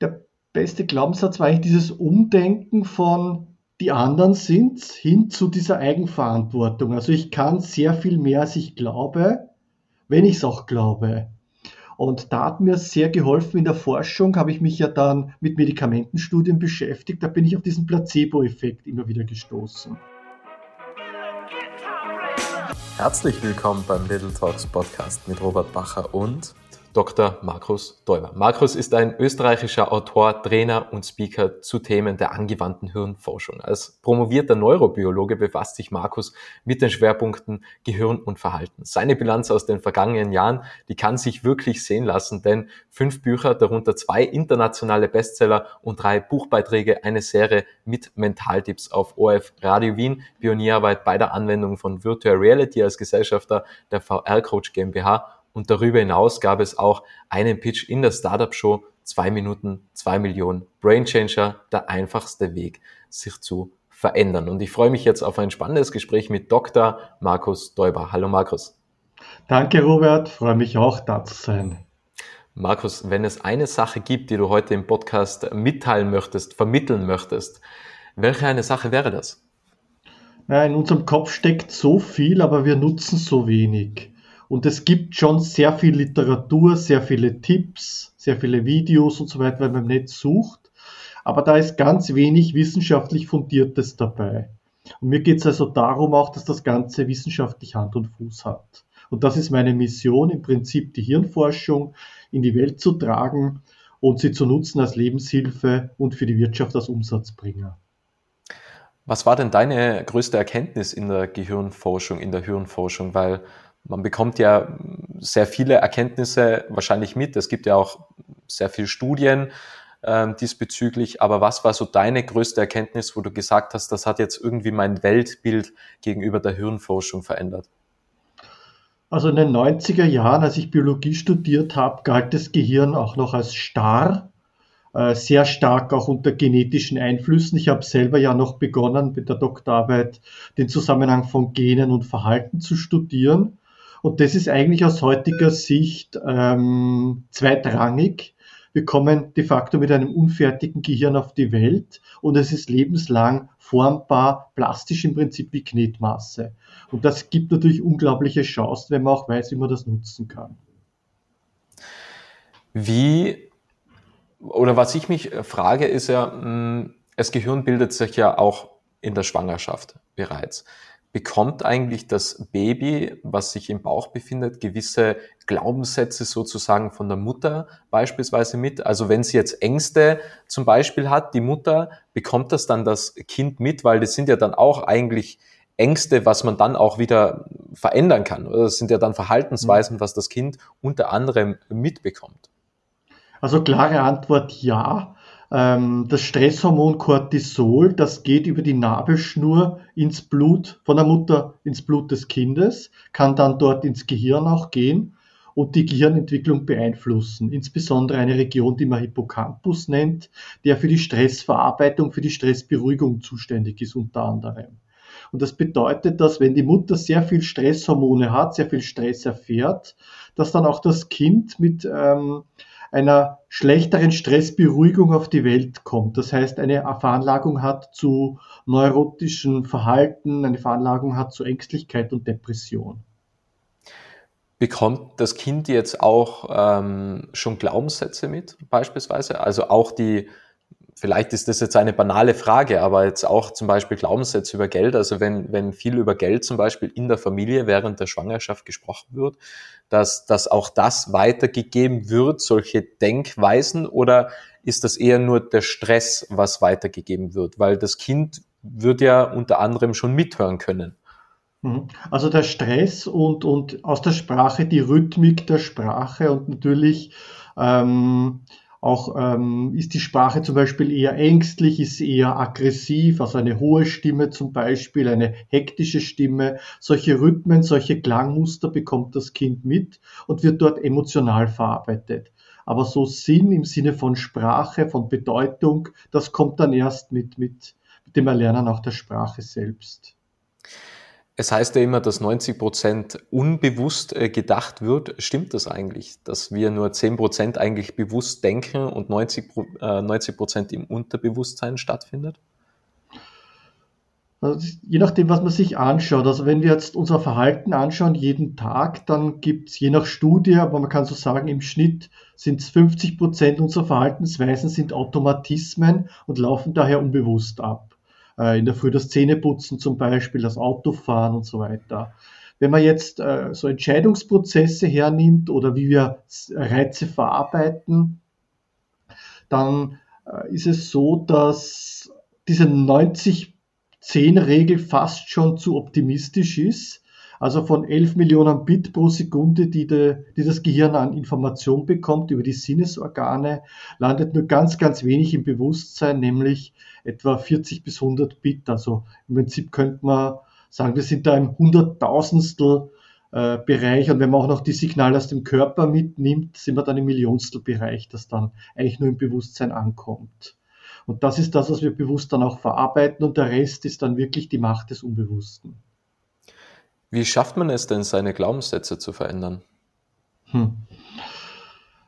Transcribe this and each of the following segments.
der beste Glaubenssatz war eigentlich dieses Umdenken von die anderen sind hin zu dieser Eigenverantwortung. Also ich kann sehr viel mehr, als ich glaube, wenn ich es auch glaube. Und da hat mir sehr geholfen in der Forschung, habe ich mich ja dann mit Medikamentenstudien beschäftigt. Da bin ich auf diesen Placebo-Effekt immer wieder gestoßen. Herzlich willkommen beim Little Talks Podcast mit Robert Bacher und Dr. Markus Däuber. Markus ist ein österreichischer Autor, Trainer und Speaker zu Themen der angewandten Hirnforschung. Als promovierter Neurobiologe befasst sich Markus mit den Schwerpunkten Gehirn und Verhalten. Seine Bilanz aus den vergangenen Jahren, die kann sich wirklich sehen lassen, denn fünf Bücher, darunter zwei internationale Bestseller und drei Buchbeiträge, eine Serie mit Mentaltipps auf ORF Radio Wien, Pionierarbeit bei der Anwendung von Virtual Reality als Gesellschafter der VR Coach GmbH und darüber hinaus gab es auch einen Pitch in der Startup Show, zwei Minuten, zwei Millionen. Brain Changer, der einfachste Weg, sich zu verändern. Und ich freue mich jetzt auf ein spannendes Gespräch mit Dr. Markus Däuber. Hallo Markus. Danke Robert, freue mich auch da zu sein. Markus, wenn es eine Sache gibt, die du heute im Podcast mitteilen möchtest, vermitteln möchtest, welche eine Sache wäre das? in unserem Kopf steckt so viel, aber wir nutzen so wenig. Und es gibt schon sehr viel Literatur, sehr viele Tipps, sehr viele Videos und so weiter, wenn man im Netz sucht. Aber da ist ganz wenig wissenschaftlich Fundiertes dabei. Und mir geht es also darum auch, dass das Ganze wissenschaftlich Hand und Fuß hat. Und das ist meine Mission, im Prinzip die Hirnforschung in die Welt zu tragen und sie zu nutzen als Lebenshilfe und für die Wirtschaft als Umsatzbringer. Was war denn deine größte Erkenntnis in der Gehirnforschung, in der Hirnforschung? Weil man bekommt ja sehr viele Erkenntnisse wahrscheinlich mit. Es gibt ja auch sehr viele Studien äh, diesbezüglich. Aber was war so deine größte Erkenntnis, wo du gesagt hast, das hat jetzt irgendwie mein Weltbild gegenüber der Hirnforschung verändert? Also in den 90er Jahren, als ich Biologie studiert habe, galt das Gehirn auch noch als starr, äh, sehr stark auch unter genetischen Einflüssen. Ich habe selber ja noch begonnen mit der Doktorarbeit den Zusammenhang von Genen und Verhalten zu studieren. Und das ist eigentlich aus heutiger Sicht ähm, zweitrangig. Wir kommen de facto mit einem unfertigen Gehirn auf die Welt und es ist lebenslang formbar, plastisch im Prinzip wie Knetmasse. Und das gibt natürlich unglaubliche Chancen, wenn man auch weiß, wie man das nutzen kann. Wie, oder was ich mich frage, ist ja, hm, das Gehirn bildet sich ja auch in der Schwangerschaft bereits bekommt eigentlich das Baby, was sich im Bauch befindet, gewisse Glaubenssätze sozusagen von der Mutter beispielsweise mit? Also wenn sie jetzt Ängste zum Beispiel hat, die Mutter, bekommt das dann das Kind mit, weil das sind ja dann auch eigentlich Ängste, was man dann auch wieder verändern kann. Oder das sind ja dann Verhaltensweisen, was das Kind unter anderem mitbekommt. Also klare Antwort ja. Ähm, das Stresshormon Cortisol, das geht über die Nabelschnur ins Blut von der Mutter ins Blut des Kindes, kann dann dort ins Gehirn auch gehen und die Gehirnentwicklung beeinflussen. Insbesondere eine Region, die man Hippocampus nennt, der für die Stressverarbeitung, für die Stressberuhigung zuständig ist unter anderem. Und das bedeutet, dass wenn die Mutter sehr viel Stresshormone hat, sehr viel Stress erfährt, dass dann auch das Kind mit ähm, einer schlechteren Stressberuhigung auf die Welt kommt. Das heißt, eine Veranlagung hat zu neurotischen Verhalten, eine Veranlagung hat zu Ängstlichkeit und Depression. Bekommt das Kind jetzt auch ähm, schon Glaubenssätze mit, beispielsweise? Also auch die vielleicht ist das jetzt eine banale Frage, aber jetzt auch zum Beispiel Glaubenssätze über Geld. Also wenn, wenn viel über Geld zum Beispiel in der Familie während der Schwangerschaft gesprochen wird, dass, dass auch das weitergegeben wird, solche Denkweisen, oder ist das eher nur der Stress, was weitergegeben wird? Weil das Kind wird ja unter anderem schon mithören können. Mhm. Also der Stress und, und aus der Sprache die Rhythmik der Sprache und natürlich ähm, auch ähm, ist die Sprache zum Beispiel eher ängstlich, ist eher aggressiv, also eine hohe Stimme zum Beispiel, eine hektische Stimme. Solche Rhythmen, solche Klangmuster bekommt das Kind mit und wird dort emotional verarbeitet. Aber so Sinn im Sinne von Sprache, von Bedeutung, das kommt dann erst mit, mit, mit dem Erlernen auch der Sprache selbst. Es heißt ja immer, dass 90 Prozent unbewusst äh, gedacht wird. Stimmt das eigentlich, dass wir nur 10 Prozent eigentlich bewusst denken und 90 äh, Prozent im Unterbewusstsein stattfindet? Also je nachdem, was man sich anschaut. Also wenn wir jetzt unser Verhalten anschauen, jeden Tag, dann gibt es je nach Studie, aber man kann so sagen, im Schnitt sind es 50 Prozent unserer Verhaltensweisen sind Automatismen und laufen daher unbewusst ab in der Früh das Zähneputzen zum Beispiel, das Autofahren und so weiter. Wenn man jetzt äh, so Entscheidungsprozesse hernimmt oder wie wir Reize verarbeiten, dann äh, ist es so, dass diese 90-10-Regel fast schon zu optimistisch ist. Also von 11 Millionen Bit pro Sekunde, die, de, die das Gehirn an Information bekommt über die Sinnesorgane, landet nur ganz, ganz wenig im Bewusstsein, nämlich etwa 40 bis 100 Bit. Also im Prinzip könnte man sagen, wir sind da im Hunderttausendstel äh, Bereich und wenn man auch noch die Signale aus dem Körper mitnimmt, sind wir dann im Millionstel Bereich, das dann eigentlich nur im Bewusstsein ankommt. Und das ist das, was wir bewusst dann auch verarbeiten und der Rest ist dann wirklich die Macht des Unbewussten. Wie schafft man es denn, seine Glaubenssätze zu verändern? Hm.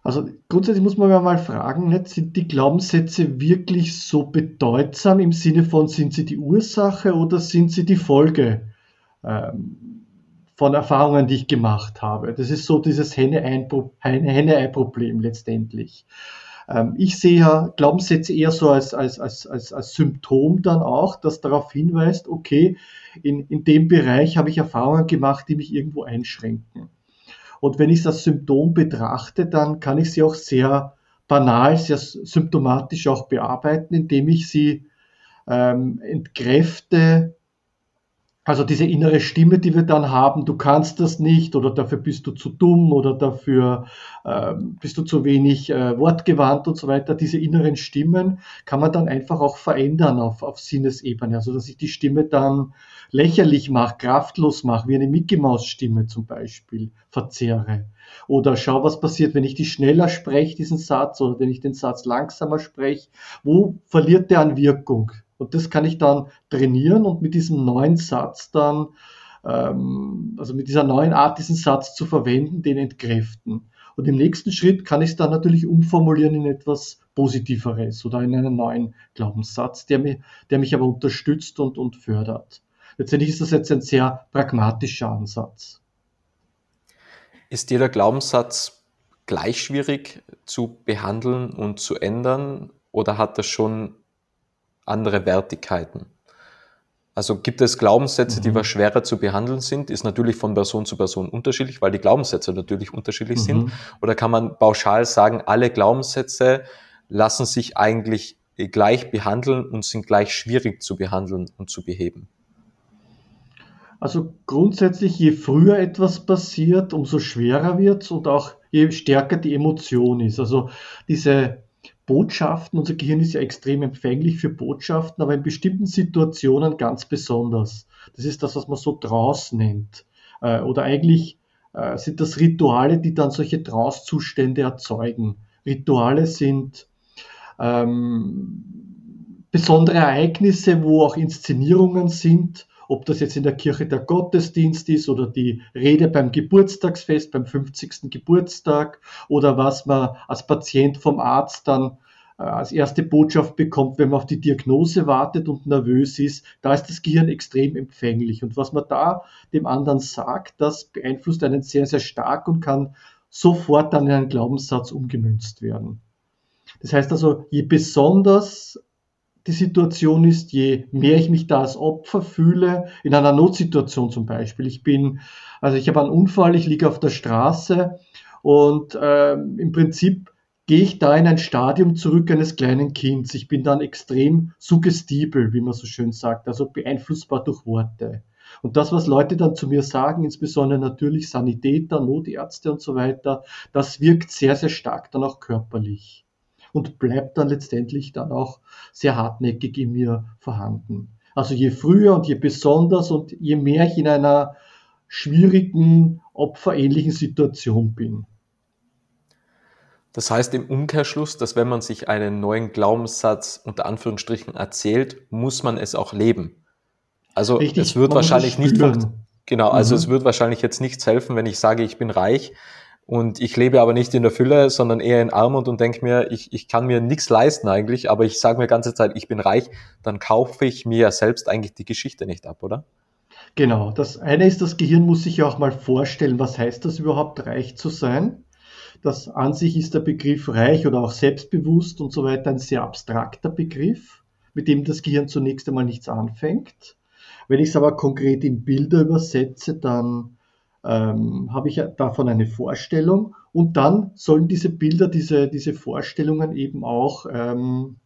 Also grundsätzlich muss man mal fragen, sind die Glaubenssätze wirklich so bedeutsam im Sinne von, sind sie die Ursache oder sind sie die Folge ähm, von Erfahrungen, die ich gemacht habe? Das ist so dieses Henne-Ei-Problem letztendlich. Ähm, ich sehe ja Glaubenssätze eher so als, als, als, als, als Symptom dann auch, das darauf hinweist, okay, in, in dem Bereich habe ich Erfahrungen gemacht, die mich irgendwo einschränken. Und wenn ich das Symptom betrachte, dann kann ich sie auch sehr banal, sehr symptomatisch auch bearbeiten, indem ich sie ähm, entkräfte, also diese innere Stimme, die wir dann haben, du kannst das nicht oder dafür bist du zu dumm oder dafür äh, bist du zu wenig äh, wortgewandt und so weiter, diese inneren Stimmen kann man dann einfach auch verändern auf, auf Sinnesebene. Also dass ich die Stimme dann lächerlich mache, kraftlos mache, wie eine Mickey Maus Stimme zum Beispiel verzehre. Oder schau, was passiert, wenn ich die schneller spreche, diesen Satz, oder wenn ich den Satz langsamer spreche. Wo verliert der an Wirkung? Und das kann ich dann trainieren und mit diesem neuen Satz dann, ähm, also mit dieser neuen Art, diesen Satz zu verwenden, den entkräften. Und im nächsten Schritt kann ich es dann natürlich umformulieren in etwas Positiveres oder in einen neuen Glaubenssatz, der mich, der mich aber unterstützt und, und fördert. Letztendlich ist das jetzt ein sehr pragmatischer Ansatz. Ist jeder Glaubenssatz gleich schwierig zu behandeln und zu ändern oder hat das schon andere Wertigkeiten. Also gibt es Glaubenssätze, mhm. die was schwerer zu behandeln sind, ist natürlich von Person zu Person unterschiedlich, weil die Glaubenssätze natürlich unterschiedlich mhm. sind. Oder kann man pauschal sagen, alle Glaubenssätze lassen sich eigentlich gleich behandeln und sind gleich schwierig zu behandeln und zu beheben? Also grundsätzlich, je früher etwas passiert, umso schwerer wird es und auch je stärker die Emotion ist. Also diese Botschaften, unser Gehirn ist ja extrem empfänglich für Botschaften, aber in bestimmten Situationen ganz besonders. Das ist das, was man so Draus nennt. Äh, oder eigentlich äh, sind das Rituale, die dann solche Trauszustände erzeugen. Rituale sind ähm, besondere Ereignisse, wo auch Inszenierungen sind, ob das jetzt in der Kirche der Gottesdienst ist oder die Rede beim Geburtstagsfest, beim 50. Geburtstag oder was man als Patient vom Arzt dann äh, als erste Botschaft bekommt, wenn man auf die Diagnose wartet und nervös ist, da ist das Gehirn extrem empfänglich. Und was man da dem anderen sagt, das beeinflusst einen sehr, sehr stark und kann sofort dann in einen Glaubenssatz umgemünzt werden. Das heißt also, je besonders die Situation ist, je mehr ich mich da als Opfer fühle, in einer Notsituation zum Beispiel. Ich bin, also ich habe einen Unfall, ich liege auf der Straße und äh, im Prinzip gehe ich da in ein Stadium zurück eines kleinen Kindes. Ich bin dann extrem suggestibel, wie man so schön sagt, also beeinflussbar durch Worte. Und das, was Leute dann zu mir sagen, insbesondere natürlich Sanitäter, Notärzte und so weiter, das wirkt sehr, sehr stark dann auch körperlich und bleibt dann letztendlich dann auch sehr hartnäckig in mir vorhanden. Also je früher und je besonders und je mehr ich in einer schwierigen, opferähnlichen Situation bin. Das heißt im Umkehrschluss, dass wenn man sich einen neuen Glaubenssatz unter Anführungsstrichen erzählt, muss man es auch leben. Also Richtig, es wird wahrscheinlich nicht genau, also mhm. es wird wahrscheinlich jetzt nichts helfen, wenn ich sage, ich bin reich und ich lebe aber nicht in der Fülle, sondern eher in Armut und denke mir, ich, ich kann mir nichts leisten eigentlich, aber ich sage mir ganze Zeit, ich bin reich, dann kaufe ich mir selbst eigentlich die Geschichte nicht ab, oder? Genau, das eine ist, das Gehirn muss sich ja auch mal vorstellen, was heißt das überhaupt, reich zu sein. Das an sich ist der Begriff reich oder auch selbstbewusst und so weiter ein sehr abstrakter Begriff, mit dem das Gehirn zunächst einmal nichts anfängt. Wenn ich es aber konkret in Bilder übersetze, dann ähm, habe ich davon eine Vorstellung und dann sollen diese Bilder, diese, diese Vorstellungen eben auch ähm,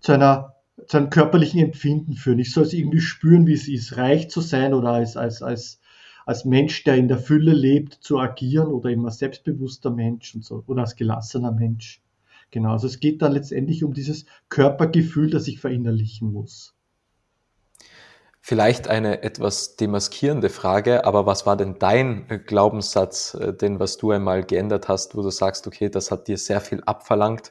zu einer zu einem körperlichen Empfinden führen. Ich soll es irgendwie spüren, wie es ist, reich zu sein oder als, als, als, als Mensch, der in der Fülle lebt, zu agieren oder eben als selbstbewusster Mensch und so oder als gelassener Mensch. Genau, also es geht dann letztendlich um dieses Körpergefühl, das ich verinnerlichen muss. Vielleicht eine etwas demaskierende Frage, aber was war denn dein Glaubenssatz, äh, den was du einmal geändert hast, wo du sagst, okay, das hat dir sehr viel abverlangt,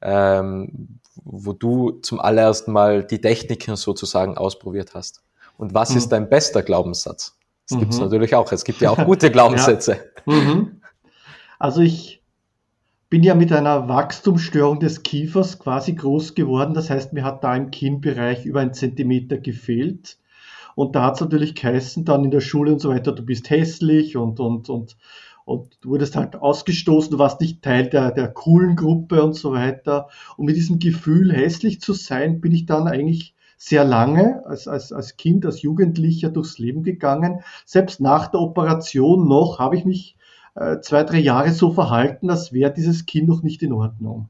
ähm, wo du zum allerersten Mal die Techniken sozusagen ausprobiert hast? Und was mhm. ist dein bester Glaubenssatz? Das mhm. gibt es natürlich auch. Es gibt ja auch gute Glaubenssätze. Ja. Mhm. Also ich bin ja mit einer Wachstumsstörung des Kiefers quasi groß geworden. Das heißt, mir hat da im Kinnbereich über einen Zentimeter gefehlt. Und da hat es natürlich geheißen, dann in der Schule und so weiter, du bist hässlich und, und, und und du wurdest halt ausgestoßen, du warst nicht Teil der, der coolen Gruppe und so weiter. Und mit diesem Gefühl, hässlich zu sein, bin ich dann eigentlich sehr lange als, als, als Kind, als Jugendlicher durchs Leben gegangen. Selbst nach der Operation noch habe ich mich äh, zwei, drei Jahre so verhalten, als wäre dieses Kind noch nicht in Ordnung.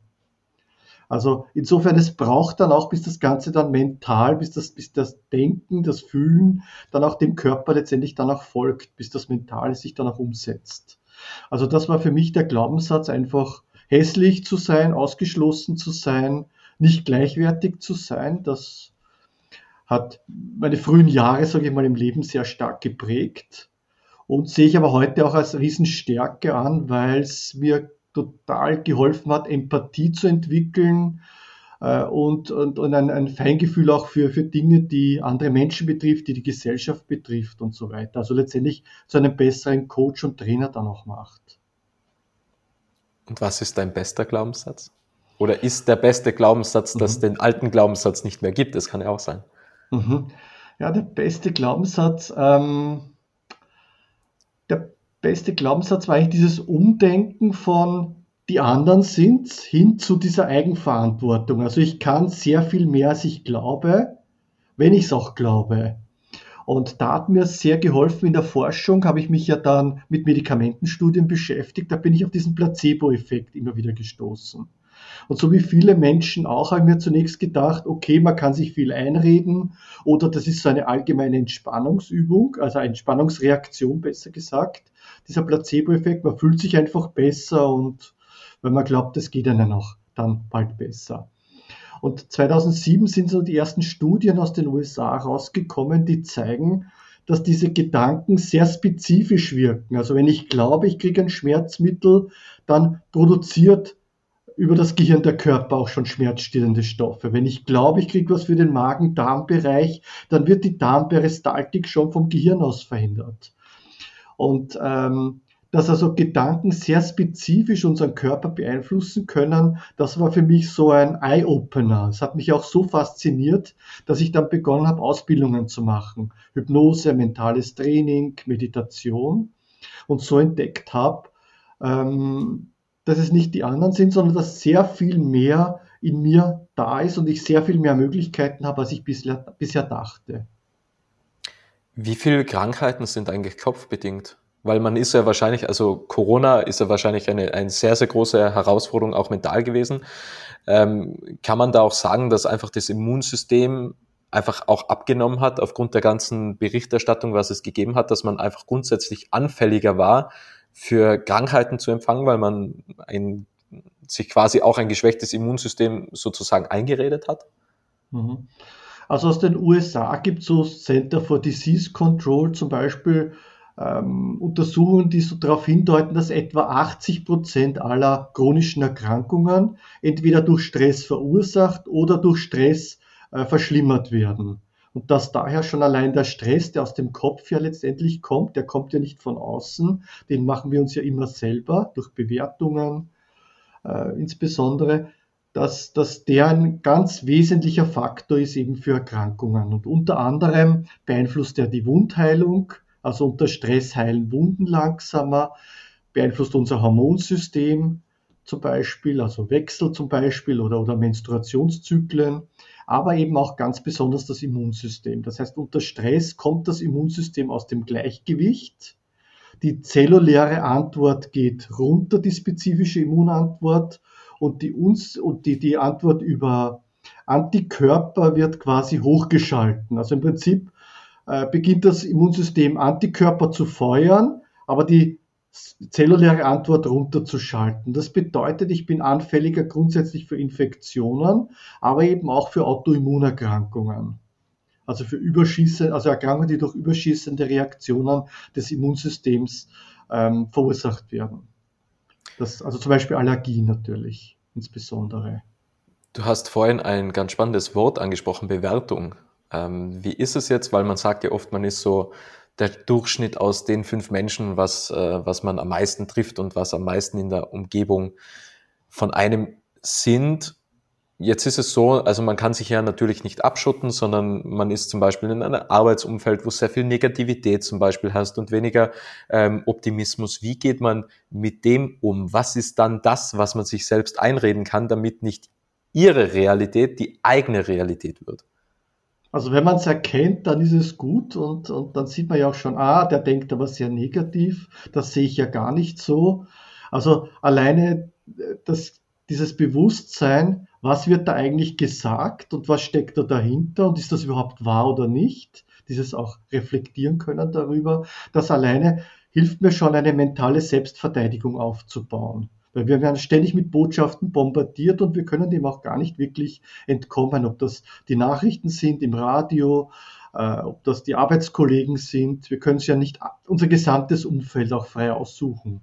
Also insofern, es braucht dann auch, bis das Ganze dann mental, bis das, bis das Denken, das Fühlen dann auch dem Körper letztendlich dann auch folgt, bis das Mentale sich dann auch umsetzt. Also das war für mich der Glaubenssatz, einfach hässlich zu sein, ausgeschlossen zu sein, nicht gleichwertig zu sein. Das hat meine frühen Jahre, sage ich mal, im Leben sehr stark geprägt und sehe ich aber heute auch als Riesenstärke an, weil es mir total geholfen hat, Empathie zu entwickeln, äh, und, und, und ein, ein Feingefühl auch für, für Dinge, die andere Menschen betrifft, die die Gesellschaft betrifft und so weiter. Also letztendlich zu einem besseren Coach und Trainer dann auch macht. Und was ist dein bester Glaubenssatz? Oder ist der beste Glaubenssatz, dass es mhm. den alten Glaubenssatz nicht mehr gibt? Das kann ja auch sein. Mhm. Ja, der beste Glaubenssatz, ähm, der beste Glaubenssatz war eigentlich dieses Umdenken von, die anderen sind, hin zu dieser Eigenverantwortung. Also ich kann sehr viel mehr, als ich glaube, wenn ich es auch glaube. Und da hat mir sehr geholfen in der Forschung, habe ich mich ja dann mit Medikamentenstudien beschäftigt. Da bin ich auf diesen Placebo-Effekt immer wieder gestoßen. Und so wie viele Menschen auch, habe ich mir zunächst gedacht, okay, man kann sich viel einreden oder das ist so eine allgemeine Entspannungsübung, also Entspannungsreaktion besser gesagt. Dieser Placebo-Effekt, man fühlt sich einfach besser und weil man glaubt, es geht einem auch dann bald besser. Und 2007 sind so die ersten Studien aus den USA rausgekommen, die zeigen, dass diese Gedanken sehr spezifisch wirken. Also wenn ich glaube, ich kriege ein Schmerzmittel, dann produziert über das Gehirn der Körper auch schon schmerzstillende Stoffe. Wenn ich glaube, ich kriege was für den Magen-Darm-Bereich, dann wird die Darmperistaltik schon vom Gehirn aus verhindert. Und ähm, dass also Gedanken sehr spezifisch unseren Körper beeinflussen können, das war für mich so ein Eye-Opener. Es hat mich auch so fasziniert, dass ich dann begonnen habe, Ausbildungen zu machen. Hypnose, mentales Training, Meditation und so entdeckt habe, ähm, dass es nicht die anderen sind, sondern dass sehr viel mehr in mir da ist und ich sehr viel mehr Möglichkeiten habe, als ich bisher, bisher dachte. Wie viele Krankheiten sind eigentlich kopfbedingt? Weil man ist ja wahrscheinlich, also Corona ist ja wahrscheinlich eine, eine sehr, sehr große Herausforderung auch mental gewesen. Ähm, kann man da auch sagen, dass einfach das Immunsystem einfach auch abgenommen hat aufgrund der ganzen Berichterstattung, was es gegeben hat, dass man einfach grundsätzlich anfälliger war für Krankheiten zu empfangen, weil man ein, sich quasi auch ein geschwächtes Immunsystem sozusagen eingeredet hat? Mhm. Also aus den USA gibt es so Center for Disease Control zum Beispiel, ähm, Untersuchungen, die so darauf hindeuten, dass etwa 80 Prozent aller chronischen Erkrankungen entweder durch Stress verursacht oder durch Stress äh, verschlimmert werden. und dass daher schon allein der Stress, der aus dem Kopf ja letztendlich kommt, der kommt ja nicht von außen, den machen wir uns ja immer selber durch Bewertungen äh, insbesondere, dass, dass der ein ganz wesentlicher Faktor ist eben für Erkrankungen. Und unter anderem beeinflusst er die Wundheilung, also unter Stress heilen Wunden langsamer, beeinflusst unser Hormonsystem zum Beispiel, also Wechsel zum Beispiel oder, oder Menstruationszyklen, aber eben auch ganz besonders das Immunsystem. Das heißt, unter Stress kommt das Immunsystem aus dem Gleichgewicht. Die zelluläre Antwort geht runter, die spezifische Immunantwort, und die, uns, und die, die Antwort über Antikörper wird quasi hochgeschalten. Also im Prinzip äh, beginnt das Immunsystem Antikörper zu feuern, aber die zelluläre Antwort runterzuschalten. Das bedeutet, ich bin anfälliger grundsätzlich für Infektionen, aber eben auch für Autoimmunerkrankungen. Also für Überschießen, also Erkrankungen, die durch überschießende Reaktionen des Immunsystems ähm, verursacht werden. Das, also zum Beispiel Allergie natürlich, insbesondere. Du hast vorhin ein ganz spannendes Wort angesprochen, Bewertung. Ähm, wie ist es jetzt? Weil man sagt ja oft, man ist so der Durchschnitt aus den fünf Menschen, was, äh, was man am meisten trifft und was am meisten in der Umgebung von einem sind. Jetzt ist es so, also man kann sich ja natürlich nicht abschotten, sondern man ist zum Beispiel in einem Arbeitsumfeld, wo sehr viel Negativität zum Beispiel hast und weniger ähm, Optimismus. Wie geht man mit dem um? Was ist dann das, was man sich selbst einreden kann, damit nicht ihre Realität die eigene Realität wird? Also wenn man es erkennt, dann ist es gut und, und dann sieht man ja auch schon, ah, der denkt aber sehr negativ, das sehe ich ja gar nicht so. Also alleine äh, das, dieses Bewusstsein, was wird da eigentlich gesagt und was steckt da dahinter und ist das überhaupt wahr oder nicht, dieses auch reflektieren können darüber, das alleine hilft mir schon eine mentale Selbstverteidigung aufzubauen. Weil wir werden ständig mit Botschaften bombardiert und wir können dem auch gar nicht wirklich entkommen, ob das die Nachrichten sind im Radio, äh, ob das die Arbeitskollegen sind. Wir können es ja nicht unser gesamtes Umfeld auch frei aussuchen.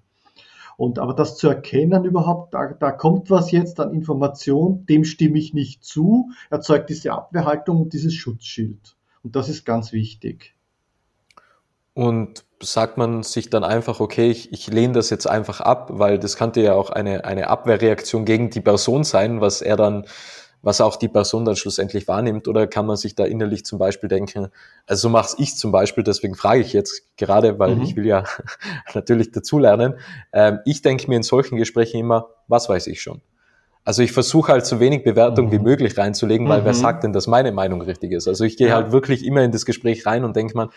Und aber das zu erkennen überhaupt, da, da kommt was jetzt an Information, dem stimme ich nicht zu, erzeugt diese Abwehrhaltung und dieses Schutzschild. Und das ist ganz wichtig. Und sagt man sich dann einfach, okay, ich, ich lehne das jetzt einfach ab, weil das könnte ja auch eine, eine Abwehrreaktion gegen die Person sein, was er dann was auch die Person dann schlussendlich wahrnimmt? Oder kann man sich da innerlich zum Beispiel denken, also so mache ich zum Beispiel, deswegen frage ich jetzt gerade, weil mhm. ich will ja natürlich dazulernen. Ähm, ich denke mir in solchen Gesprächen immer, was weiß ich schon? Also ich versuche halt so wenig Bewertung mhm. wie möglich reinzulegen, weil mhm. wer sagt denn, dass meine Meinung richtig ist? Also ich gehe ja. halt wirklich immer in das Gespräch rein und denke man,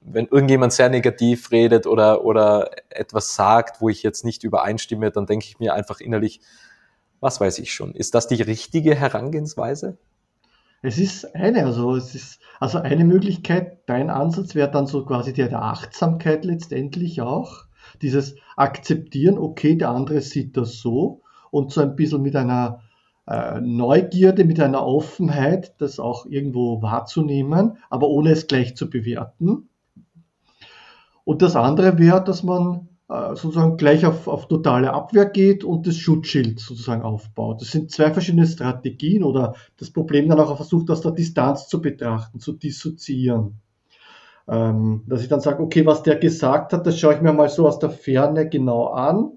wenn irgendjemand sehr negativ redet oder, oder etwas sagt, wo ich jetzt nicht übereinstimme, dann denke ich mir einfach innerlich, was weiß ich schon. Ist das die richtige Herangehensweise? Es ist eine, also es ist, also eine Möglichkeit, dein Ansatz wäre dann so quasi der der Achtsamkeit letztendlich auch. Dieses Akzeptieren, okay, der andere sieht das so und so ein bisschen mit einer äh, Neugierde, mit einer Offenheit, das auch irgendwo wahrzunehmen, aber ohne es gleich zu bewerten. Und das andere wäre, dass man sozusagen gleich auf, auf totale Abwehr geht und das Schutzschild sozusagen aufbaut. Das sind zwei verschiedene Strategien oder das Problem dann auch versucht, aus der Distanz zu betrachten, zu dissoziieren. Ähm, dass ich dann sage, okay, was der gesagt hat, das schaue ich mir mal so aus der Ferne genau an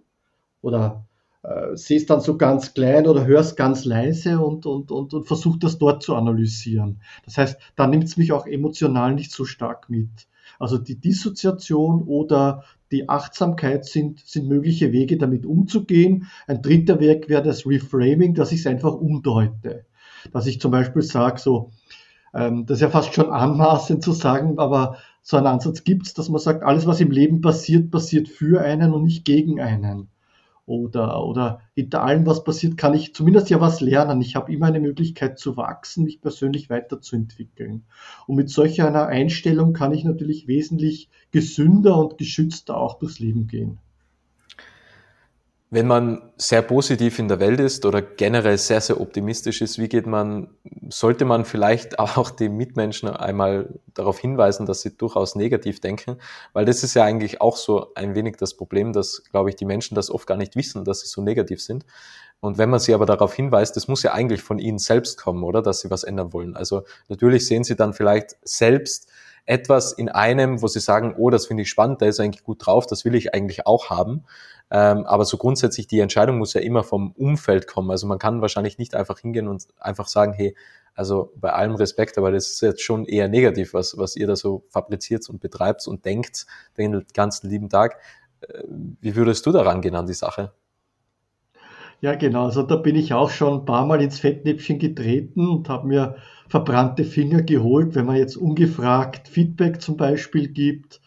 oder äh, sehe es dann so ganz klein oder höre es ganz leise und, und, und, und versuche das dort zu analysieren. Das heißt, da nimmt es mich auch emotional nicht so stark mit. Also die Dissoziation oder die Achtsamkeit sind, sind mögliche Wege, damit umzugehen. Ein dritter Weg wäre das Reframing, dass ich es einfach umdeute. Dass ich zum Beispiel sage, so, ähm, das ist ja fast schon anmaßend zu sagen, aber so einen Ansatz gibt es, dass man sagt, alles, was im Leben passiert, passiert für einen und nicht gegen einen oder, oder hinter allem, was passiert, kann ich zumindest ja was lernen. Ich habe immer eine Möglichkeit zu wachsen, mich persönlich weiterzuentwickeln. Und mit solch einer Einstellung kann ich natürlich wesentlich gesünder und geschützter auch durchs Leben gehen. Wenn man sehr positiv in der Welt ist oder generell sehr, sehr optimistisch ist, wie geht man, sollte man vielleicht auch die Mitmenschen einmal darauf hinweisen, dass sie durchaus negativ denken? Weil das ist ja eigentlich auch so ein wenig das Problem, dass, glaube ich, die Menschen das oft gar nicht wissen, dass sie so negativ sind. Und wenn man sie aber darauf hinweist, das muss ja eigentlich von ihnen selbst kommen, oder? Dass sie was ändern wollen. Also natürlich sehen sie dann vielleicht selbst etwas in einem, wo sie sagen, oh, das finde ich spannend, der ist eigentlich gut drauf, das will ich eigentlich auch haben. Ähm, aber so grundsätzlich, die Entscheidung muss ja immer vom Umfeld kommen. Also man kann wahrscheinlich nicht einfach hingehen und einfach sagen, hey, also bei allem Respekt, aber das ist jetzt schon eher negativ, was, was ihr da so fabriziert und betreibt und denkt den ganzen lieben Tag. Äh, wie würdest du daran gehen an die Sache? Ja, genau. Also da bin ich auch schon ein paar Mal ins Fettnäpfchen getreten und habe mir verbrannte Finger geholt, wenn man jetzt ungefragt Feedback zum Beispiel gibt.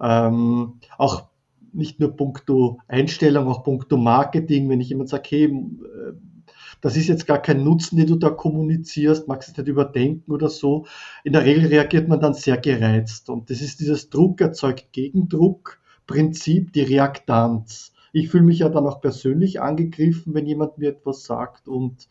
Ähm, auch nicht nur puncto Einstellung, auch puncto Marketing, wenn ich jemand sage, hey, äh, das ist jetzt gar kein Nutzen, den du da kommunizierst, magst es nicht überdenken oder so. In der Regel reagiert man dann sehr gereizt. Und das ist dieses Druck erzeugt Gegendruck Prinzip, die Reaktanz ich fühle mich ja dann auch persönlich angegriffen, wenn jemand mir etwas sagt und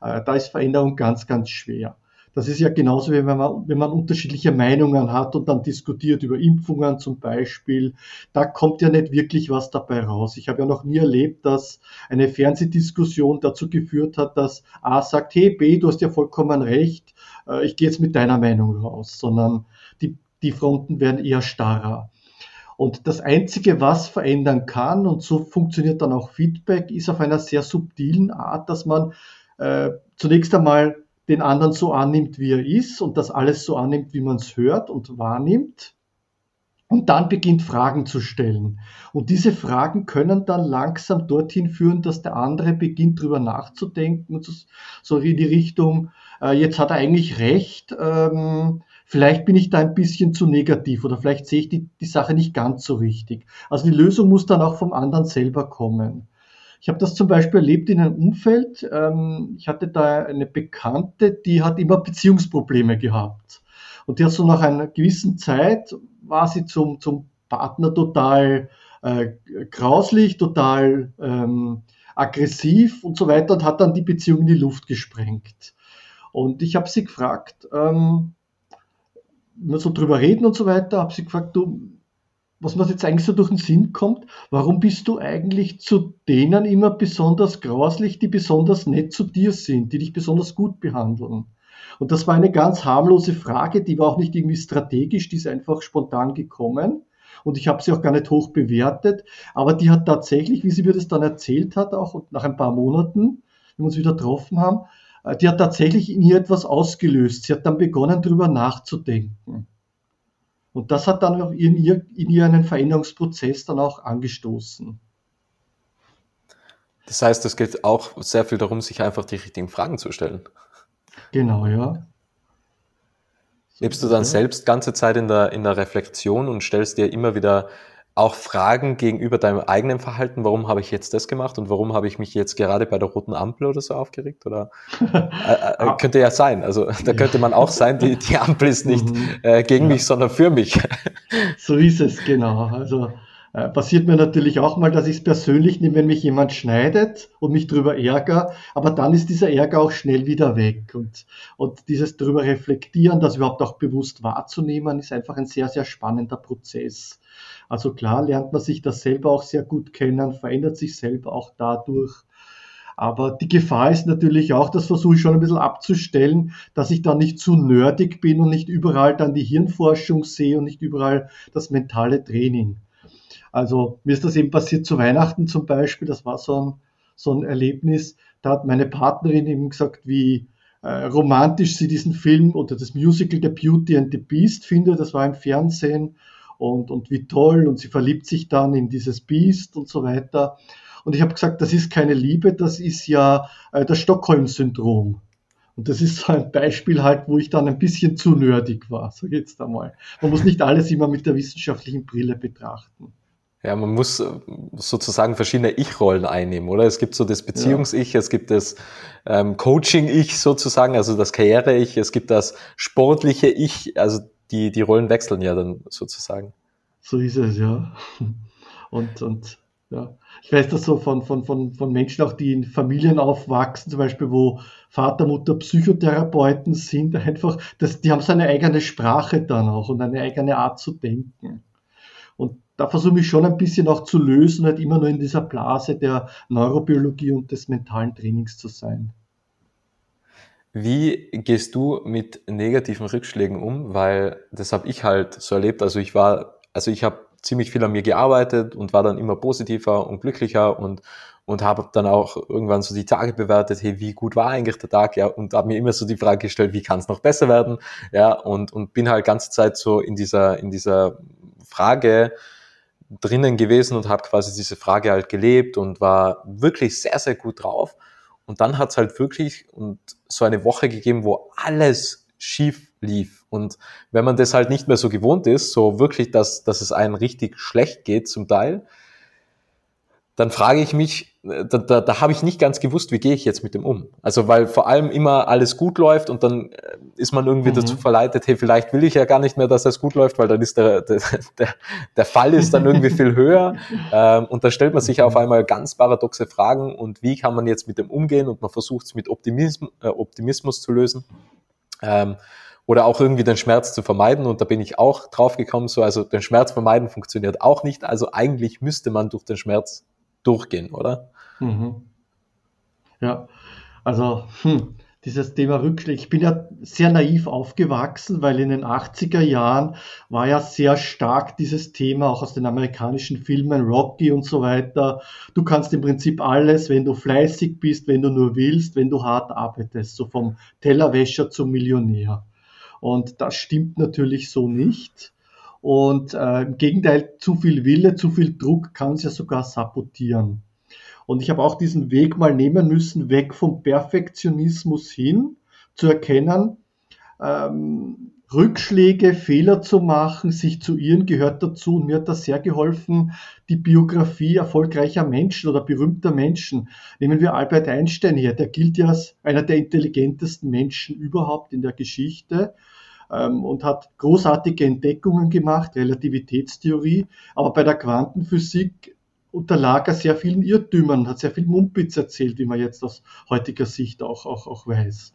äh, da ist Veränderung ganz, ganz schwer. Das ist ja genauso, wie wenn man, wenn man unterschiedliche Meinungen hat und dann diskutiert über Impfungen zum Beispiel. Da kommt ja nicht wirklich was dabei raus. Ich habe ja noch nie erlebt, dass eine Fernsehdiskussion dazu geführt hat, dass A sagt, hey B, du hast ja vollkommen recht, äh, ich gehe jetzt mit deiner Meinung raus, sondern die, die Fronten werden eher starrer. Und das Einzige, was verändern kann, und so funktioniert dann auch Feedback, ist auf einer sehr subtilen Art, dass man äh, zunächst einmal den anderen so annimmt, wie er ist und das alles so annimmt, wie man es hört und wahrnimmt. Und dann beginnt Fragen zu stellen. Und diese Fragen können dann langsam dorthin führen, dass der andere beginnt drüber nachzudenken so in die Richtung, äh, jetzt hat er eigentlich recht, ähm, vielleicht bin ich da ein bisschen zu negativ oder vielleicht sehe ich die, die Sache nicht ganz so richtig. Also die Lösung muss dann auch vom anderen selber kommen. Ich habe das zum Beispiel erlebt in einem Umfeld. Ähm, ich hatte da eine Bekannte, die hat immer Beziehungsprobleme gehabt. Und die hat so nach einer gewissen Zeit, war sie zum, zum Partner total äh, grauslich, total ähm, aggressiv und so weiter und hat dann die Beziehung in die Luft gesprengt. Und ich habe sie gefragt, ähm, immer so drüber reden und so weiter, habe sie gefragt, du, was mir jetzt eigentlich so durch den Sinn kommt, warum bist du eigentlich zu denen immer besonders grauslich, die besonders nett zu dir sind, die dich besonders gut behandeln? Und das war eine ganz harmlose Frage, die war auch nicht irgendwie strategisch, die ist einfach spontan gekommen. Und ich habe sie auch gar nicht hoch bewertet, aber die hat tatsächlich, wie sie mir das dann erzählt hat, auch nach ein paar Monaten, wenn wir uns wieder getroffen haben, äh, die hat tatsächlich in ihr etwas ausgelöst. Sie hat dann begonnen, darüber nachzudenken. Und das hat dann in ihr, in ihr einen Veränderungsprozess dann auch angestoßen. Das heißt, es geht auch sehr viel darum, sich einfach die richtigen Fragen zu stellen. Genau, ja. Lebst du dann selbst ganze Zeit in der, in der Reflexion und stellst dir immer wieder auch Fragen gegenüber deinem eigenen Verhalten, warum habe ich jetzt das gemacht und warum habe ich mich jetzt gerade bei der roten Ampel oder so aufgeregt? Oder äh, äh, könnte ja sein. Also da könnte man auch sein, die, die Ampel ist nicht mhm. äh, gegen ja. mich, sondern für mich. So ist es, genau. Also äh, passiert mir natürlich auch mal, dass ich es persönlich nehme, wenn mich jemand schneidet und mich drüber ärgere, aber dann ist dieser Ärger auch schnell wieder weg. Und, und dieses drüber reflektieren, das überhaupt auch bewusst wahrzunehmen, ist einfach ein sehr, sehr spannender Prozess. Also klar lernt man sich das selber auch sehr gut kennen, verändert sich selber auch dadurch. Aber die Gefahr ist natürlich auch, das versuche ich schon ein bisschen abzustellen, dass ich da nicht zu nerdig bin und nicht überall dann die Hirnforschung sehe und nicht überall das mentale Training. Also mir ist das eben passiert zu Weihnachten zum Beispiel, das war so ein, so ein Erlebnis. Da hat meine Partnerin eben gesagt, wie äh, romantisch sie diesen Film oder das Musical The Beauty and the Beast findet. Das war im Fernsehen und, und wie toll und sie verliebt sich dann in dieses Biest und so weiter. Und ich habe gesagt, das ist keine Liebe, das ist ja äh, das Stockholm-Syndrom. Und das ist so ein Beispiel halt, wo ich dann ein bisschen zu nerdig war, so jetzt einmal. Man muss nicht alles immer mit der wissenschaftlichen Brille betrachten. Ja, man muss äh, sozusagen verschiedene Ich-Rollen einnehmen, oder? Es gibt so das Beziehungs-Ich, ja. es gibt das ähm, Coaching-Ich sozusagen, also das Karriere-Ich, es gibt das sportliche Ich, also die, die Rollen wechseln ja dann sozusagen. So ist es, ja. Und, und ja, ich weiß das so von, von, von, von Menschen auch, die in Familien aufwachsen, zum Beispiel, wo Vater, Mutter Psychotherapeuten sind, einfach, das, die haben so eine eigene Sprache dann auch und eine eigene Art zu denken. Und da versuche ich schon ein bisschen auch zu lösen, nicht immer nur in dieser Blase der Neurobiologie und des mentalen Trainings zu sein. Wie gehst du mit negativen Rückschlägen um? Weil das habe ich halt so erlebt. Also ich war, also ich habe ziemlich viel an mir gearbeitet und war dann immer positiver und glücklicher und und habe dann auch irgendwann so die Tage bewertet, hey, wie gut war eigentlich der Tag, ja, und habe mir immer so die Frage gestellt, wie kann es noch besser werden, ja, und und bin halt ganze Zeit so in dieser in dieser Frage drinnen gewesen und habe quasi diese Frage halt gelebt und war wirklich sehr sehr gut drauf und dann hat's halt wirklich und so eine Woche gegeben, wo alles schief lief. Und wenn man das halt nicht mehr so gewohnt ist, so wirklich, dass, dass es einem richtig schlecht geht zum Teil, dann frage ich mich, da, da, da habe ich nicht ganz gewusst, wie gehe ich jetzt mit dem um. Also weil vor allem immer alles gut läuft und dann äh, ist man irgendwie mhm. dazu verleitet, hey, vielleicht will ich ja gar nicht mehr, dass das gut läuft, weil dann ist der, der, der, der Fall ist dann irgendwie viel höher. Ähm, und da stellt man sich auf einmal ganz paradoxe Fragen und wie kann man jetzt mit dem umgehen und man versucht es mit Optimismus, äh, Optimismus zu lösen. Ähm, oder auch irgendwie den Schmerz zu vermeiden. Und da bin ich auch drauf gekommen, so, also den Schmerz vermeiden funktioniert auch nicht. Also eigentlich müsste man durch den Schmerz durchgehen, oder? Mhm. Ja, also hm, dieses Thema Rückschläge. Ich bin ja sehr naiv aufgewachsen, weil in den 80er Jahren war ja sehr stark dieses Thema, auch aus den amerikanischen Filmen, Rocky und so weiter. Du kannst im Prinzip alles, wenn du fleißig bist, wenn du nur willst, wenn du hart arbeitest, so vom Tellerwäscher zum Millionär. Und das stimmt natürlich so nicht. Und äh, im Gegenteil, zu viel Wille, zu viel Druck kann es ja sogar sabotieren. Und ich habe auch diesen Weg mal nehmen müssen, weg vom Perfektionismus hin, zu erkennen, ähm, Rückschläge, Fehler zu machen, sich zu irren, gehört dazu. Und mir hat das sehr geholfen, die Biografie erfolgreicher Menschen oder berühmter Menschen. Nehmen wir Albert Einstein her, der gilt ja als einer der intelligentesten Menschen überhaupt in der Geschichte und hat großartige Entdeckungen gemacht, Relativitätstheorie, aber bei der Quantenphysik unterlag er sehr vielen Irrtümern, hat sehr viel Mumpitz erzählt, wie man jetzt aus heutiger Sicht auch, auch, auch weiß.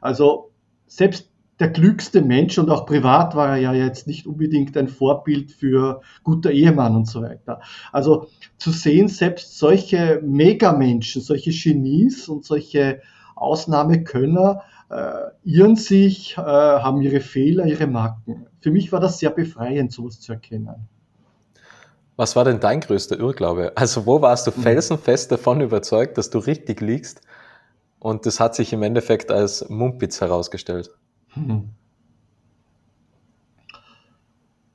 Also selbst der klügste Mensch und auch privat war er ja jetzt nicht unbedingt ein Vorbild für guter Ehemann und so weiter. Also zu sehen, selbst solche Megamenschen, solche Genies und solche Ausnahmekönner äh, irren sich, äh, haben ihre Fehler, ihre Macken. Für mich war das sehr befreiend, sowas zu erkennen. Was war denn dein größter Irrglaube? Also wo warst du hm. felsenfest davon überzeugt, dass du richtig liegst? Und das hat sich im Endeffekt als Mumpitz herausgestellt. Hm.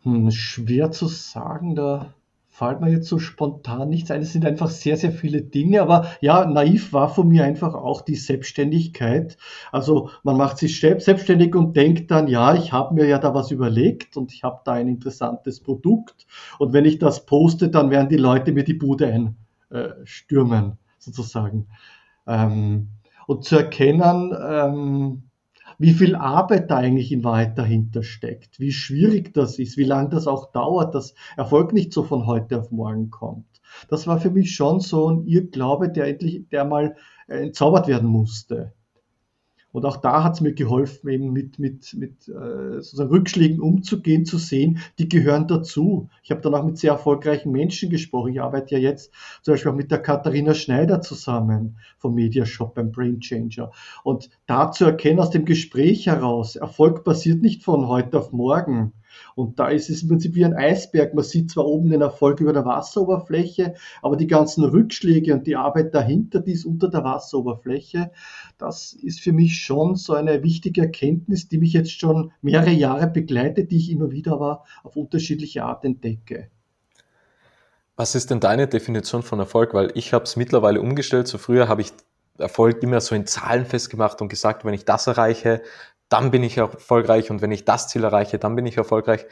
Hm, schwer zu sagen, da fällt mir jetzt so spontan nichts ein. Es sind einfach sehr, sehr viele Dinge. Aber ja, naiv war von mir einfach auch die Selbstständigkeit. Also man macht sich selbstständig und denkt dann, ja, ich habe mir ja da was überlegt und ich habe da ein interessantes Produkt. Und wenn ich das poste, dann werden die Leute mir die Bude einstürmen, sozusagen. Ähm, und zu erkennen, ähm, wie viel Arbeit da eigentlich in Wahrheit dahinter steckt, wie schwierig das ist, wie lange das auch dauert, dass Erfolg nicht so von heute auf morgen kommt. Das war für mich schon so ein Irrglaube, der endlich, der mal entzaubert werden musste. Und auch da hat es mir geholfen, eben mit, mit, mit äh, sozusagen Rückschlägen umzugehen, zu sehen, die gehören dazu. Ich habe dann auch mit sehr erfolgreichen Menschen gesprochen. Ich arbeite ja jetzt zum Beispiel auch mit der Katharina Schneider zusammen vom Mediashop beim Brain Changer. Und da zu erkennen aus dem Gespräch heraus, Erfolg passiert nicht von heute auf morgen, und da ist es im Prinzip wie ein Eisberg. Man sieht zwar oben den Erfolg über der Wasseroberfläche, aber die ganzen Rückschläge und die Arbeit dahinter, die ist unter der Wasseroberfläche, das ist für mich schon so eine wichtige Erkenntnis, die mich jetzt schon mehrere Jahre begleitet, die ich immer wieder aber auf unterschiedliche Art entdecke. Was ist denn deine Definition von Erfolg? Weil ich habe es mittlerweile umgestellt. So früher habe ich Erfolg immer so in Zahlen festgemacht und gesagt, wenn ich das erreiche, dann bin ich erfolgreich und wenn ich das Ziel erreiche, dann bin ich erfolgreich.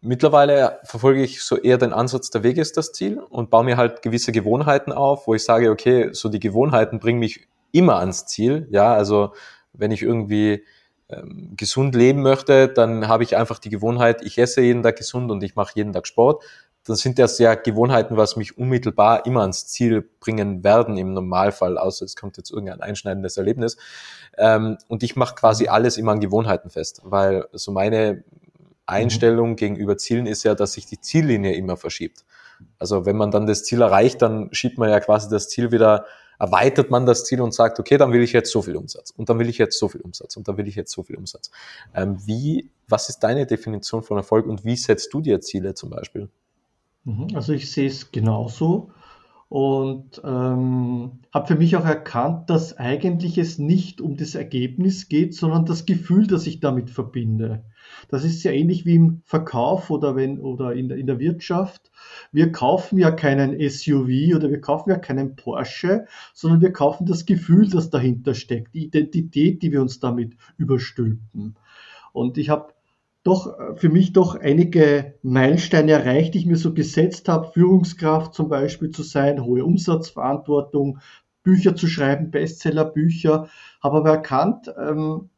Mittlerweile verfolge ich so eher den Ansatz, der Weg ist das Ziel und baue mir halt gewisse Gewohnheiten auf, wo ich sage, okay, so die Gewohnheiten bringen mich immer ans Ziel. Ja, also wenn ich irgendwie ähm, gesund leben möchte, dann habe ich einfach die Gewohnheit, ich esse jeden Tag gesund und ich mache jeden Tag Sport dann sind das ja Gewohnheiten, was mich unmittelbar immer ans Ziel bringen werden im Normalfall, außer es kommt jetzt irgendein einschneidendes Erlebnis. Ähm, und ich mache quasi alles immer an Gewohnheiten fest, weil so meine Einstellung mhm. gegenüber Zielen ist ja, dass sich die Ziellinie immer verschiebt. Also wenn man dann das Ziel erreicht, dann schiebt man ja quasi das Ziel wieder, erweitert man das Ziel und sagt, okay, dann will ich jetzt so viel Umsatz und dann will ich jetzt so viel Umsatz und dann will ich jetzt so viel Umsatz. Ähm, wie, was ist deine Definition von Erfolg und wie setzt du dir Ziele zum Beispiel? Mhm. Also ich sehe es genauso und ähm, habe für mich auch erkannt, dass eigentlich es nicht um das Ergebnis geht, sondern das Gefühl, das ich damit verbinde. Das ist ja ähnlich wie im Verkauf oder, wenn, oder in, in der Wirtschaft. Wir kaufen ja keinen SUV oder wir kaufen ja keinen Porsche, sondern wir kaufen das Gefühl, das dahinter steckt, die Identität, die wir uns damit überstülpen. Und ich habe doch äh, für mich doch einige Meilensteine erreicht, die ich mir so gesetzt habe, Führungskraft zum Beispiel zu sein, hohe Umsatzverantwortung, Bücher zu schreiben, Bestsellerbücher, habe aber erkannt, ähm,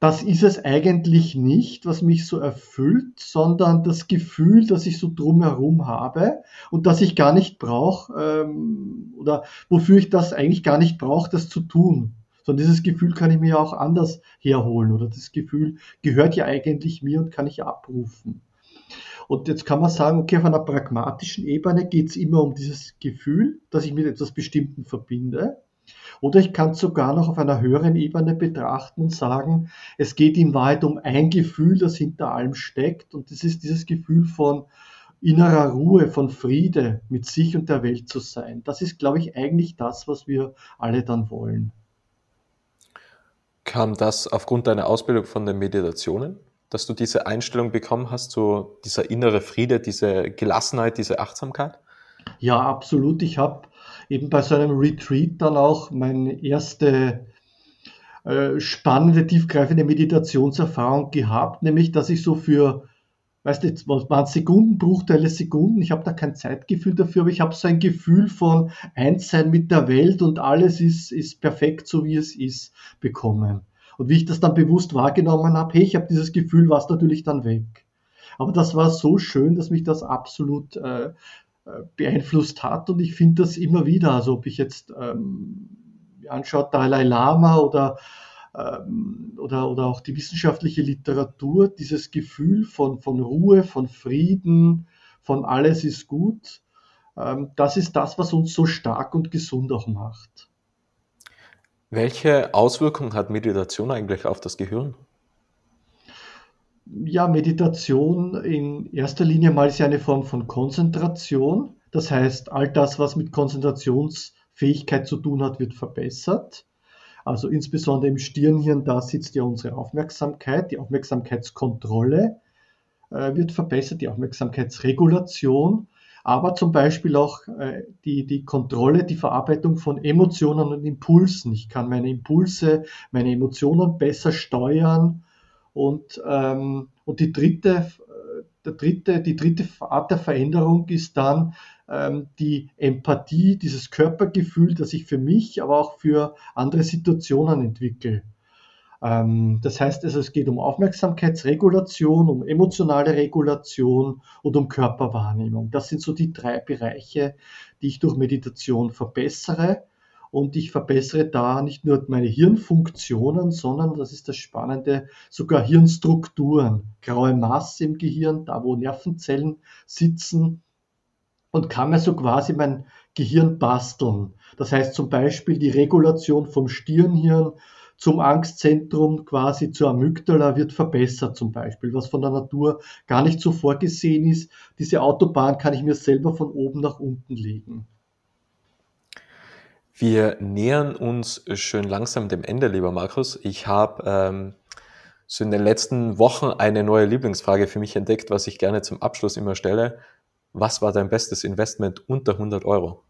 das ist es eigentlich nicht, was mich so erfüllt, sondern das Gefühl, das ich so drumherum habe und das ich gar nicht brauche ähm, oder wofür ich das eigentlich gar nicht brauche, das zu tun sondern dieses Gefühl kann ich mir ja auch anders herholen oder das Gefühl gehört ja eigentlich mir und kann ich abrufen. Und jetzt kann man sagen, okay, auf einer pragmatischen Ebene geht es immer um dieses Gefühl, dass ich mit etwas Bestimmten verbinde. Oder ich kann es sogar noch auf einer höheren Ebene betrachten und sagen, es geht in Wahrheit um ein Gefühl, das hinter allem steckt. Und das ist dieses Gefühl von innerer Ruhe, von Friede mit sich und der Welt zu sein. Das ist, glaube ich, eigentlich das, was wir alle dann wollen. Kam das aufgrund deiner Ausbildung von den Meditationen, dass du diese Einstellung bekommen hast, so dieser innere Friede, diese Gelassenheit, diese Achtsamkeit? Ja, absolut. Ich habe eben bei so einem Retreat dann auch meine erste äh, spannende, tiefgreifende Meditationserfahrung gehabt, nämlich dass ich so für, weißt du, jetzt waren Sekunden, Bruchteile Sekunden, ich habe da kein Zeitgefühl dafür, aber ich habe so ein Gefühl von Einssein mit der Welt und alles ist, ist perfekt, so wie es ist, bekommen. Und wie ich das dann bewusst wahrgenommen habe, hey, ich habe dieses Gefühl, war es natürlich dann weg. Aber das war so schön, dass mich das absolut äh, äh, beeinflusst hat und ich finde das immer wieder, also ob ich jetzt ähm, anschaut Dalai Lama oder, ähm, oder, oder auch die wissenschaftliche Literatur, dieses Gefühl von, von Ruhe, von Frieden, von alles ist gut, ähm, das ist das, was uns so stark und gesund auch macht. Welche Auswirkungen hat Meditation eigentlich auf das Gehirn? Ja, Meditation in erster Linie mal ist ja eine Form von Konzentration. Das heißt, all das, was mit Konzentrationsfähigkeit zu tun hat, wird verbessert. Also insbesondere im Stirnhirn, da sitzt ja unsere Aufmerksamkeit, die Aufmerksamkeitskontrolle äh, wird verbessert, die Aufmerksamkeitsregulation aber zum Beispiel auch äh, die, die Kontrolle, die Verarbeitung von Emotionen und Impulsen. Ich kann meine Impulse, meine Emotionen besser steuern. Und, ähm, und die dritte, äh, der dritte, die dritte Art der Veränderung ist dann ähm, die Empathie, dieses Körpergefühl, das ich für mich, aber auch für andere Situationen entwickle. Ähm, das heißt also, es geht um Aufmerksamkeitsregulation, um emotionale Regulation und um Körperwahrnehmung. Das sind so die drei Bereiche, die ich durch Meditation verbessere. Und ich verbessere da nicht nur meine Hirnfunktionen, sondern, das ist das Spannende, sogar Hirnstrukturen. Graue Masse im Gehirn, da wo Nervenzellen sitzen und kann mir so quasi mein Gehirn basteln. Das heißt zum Beispiel die Regulation vom Stirnhirn zum Angstzentrum quasi zur Amygdala wird verbessert zum Beispiel, was von der Natur gar nicht so vorgesehen ist. Diese Autobahn kann ich mir selber von oben nach unten legen. Wir nähern uns schön langsam dem Ende, lieber Markus. Ich habe ähm, so in den letzten Wochen eine neue Lieblingsfrage für mich entdeckt, was ich gerne zum Abschluss immer stelle. Was war dein bestes Investment unter 100 Euro?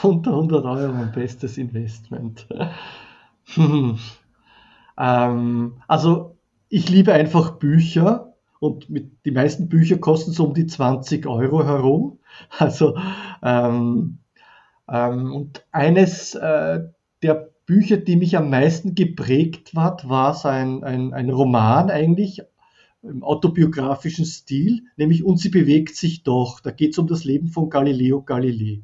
Unter 100 Euro mein bestes Investment. ähm, also ich liebe einfach Bücher und mit, die meisten Bücher kosten so um die 20 Euro herum. Also ähm, ähm, und eines äh, der Bücher, die mich am meisten geprägt hat, war so ein, ein, ein Roman eigentlich im autobiografischen Stil, nämlich Und sie bewegt sich doch. Da geht es um das Leben von Galileo Galilei.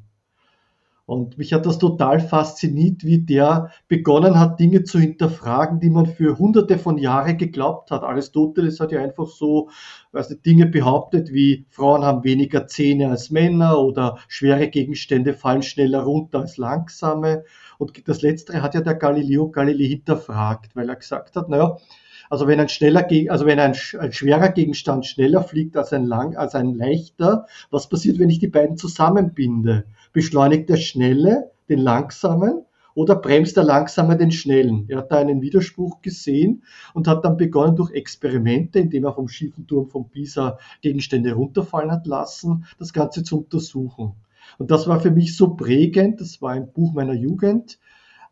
Und mich hat das total fasziniert, wie der begonnen hat, Dinge zu hinterfragen, die man für hunderte von Jahren geglaubt hat. Aristoteles hat ja einfach so weißt du, Dinge behauptet, wie Frauen haben weniger Zähne als Männer oder schwere Gegenstände fallen schneller runter als langsame. Und das Letztere hat ja der Galileo Galilei hinterfragt, weil er gesagt hat, naja, also wenn ein schneller, also wenn ein, ein, schwerer Gegenstand schneller fliegt als ein lang, als ein leichter, was passiert, wenn ich die beiden zusammenbinde? Beschleunigt der Schnelle den Langsamen oder bremst der Langsame den Schnellen? Er hat da einen Widerspruch gesehen und hat dann begonnen durch Experimente, indem er vom schiefen Turm von Pisa Gegenstände runterfallen hat lassen, das Ganze zu untersuchen. Und das war für mich so prägend, das war ein Buch meiner Jugend,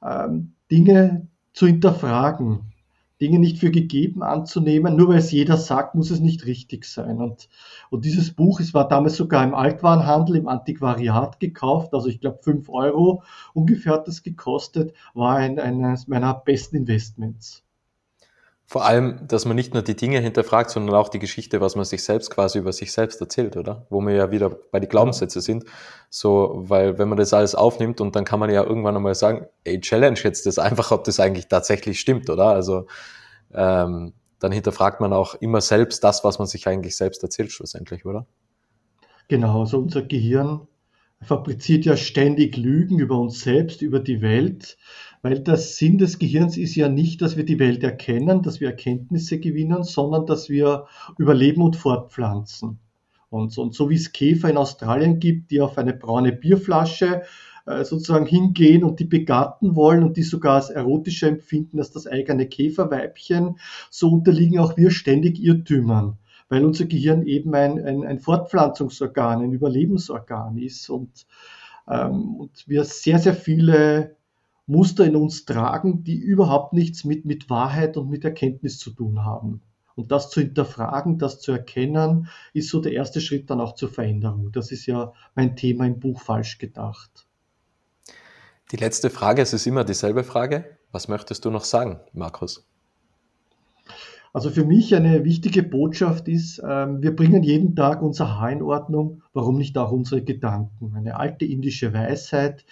ähm, Dinge zu hinterfragen, Dinge nicht für gegeben anzunehmen. Nur weil es jeder sagt, muss es nicht richtig sein. Und, und dieses Buch, es war damals sogar im Altwarenhandel, im Antiquariat gekauft, also ich glaube fünf Euro ungefähr hat das gekostet, war ein, eines meiner besten Investments. Vor allem, dass man nicht nur die Dinge hinterfragt, sondern auch die Geschichte, was man sich selbst quasi über sich selbst erzählt, oder? Wo wir ja wieder bei die Glaubenssätze sind. So, weil wenn man das alles aufnimmt und dann kann man ja irgendwann einmal sagen, ey, challenge jetzt das einfach, ob das eigentlich tatsächlich stimmt, oder? Also ähm, dann hinterfragt man auch immer selbst das, was man sich eigentlich selbst erzählt, schlussendlich, oder? Genau, also unser Gehirn fabriziert ja ständig Lügen über uns selbst, über die Welt weil der Sinn des Gehirns ist ja nicht, dass wir die Welt erkennen, dass wir Erkenntnisse gewinnen, sondern dass wir überleben und fortpflanzen. Und, und so wie es Käfer in Australien gibt, die auf eine braune Bierflasche äh, sozusagen hingehen und die begatten wollen und die sogar als erotischer empfinden als das eigene Käferweibchen, so unterliegen auch wir ständig Irrtümern, weil unser Gehirn eben ein, ein, ein Fortpflanzungsorgan, ein Überlebensorgan ist und, ähm, und wir sehr, sehr viele Muster in uns tragen, die überhaupt nichts mit, mit Wahrheit und mit Erkenntnis zu tun haben. Und das zu hinterfragen, das zu erkennen, ist so der erste Schritt dann auch zur Veränderung. Das ist ja mein Thema im Buch falsch gedacht. Die letzte Frage, es ist immer dieselbe Frage. Was möchtest du noch sagen, Markus? Also für mich eine wichtige Botschaft ist, ähm, wir bringen jeden Tag unser Haar in Ordnung, warum nicht auch unsere Gedanken. Eine alte indische Weisheit,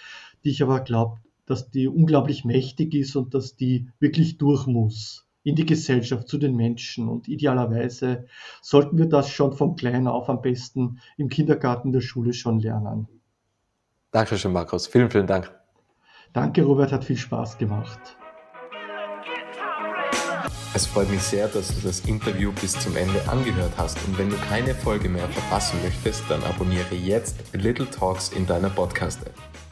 die ich aber glaube, dass die unglaublich mächtig ist und dass die wirklich durch muss in die Gesellschaft, zu den Menschen. Und idealerweise sollten wir das schon von klein auf am besten im Kindergarten der Schule schon lernen. Dankeschön, Markus. Vielen, vielen Dank. Danke, Robert, hat viel Spaß gemacht. Es freut mich sehr, dass du das Interview bis zum Ende angehört hast und wenn du keine Folge mehr verpassen möchtest, dann abonniere jetzt Little Talks in deiner Podcast-App.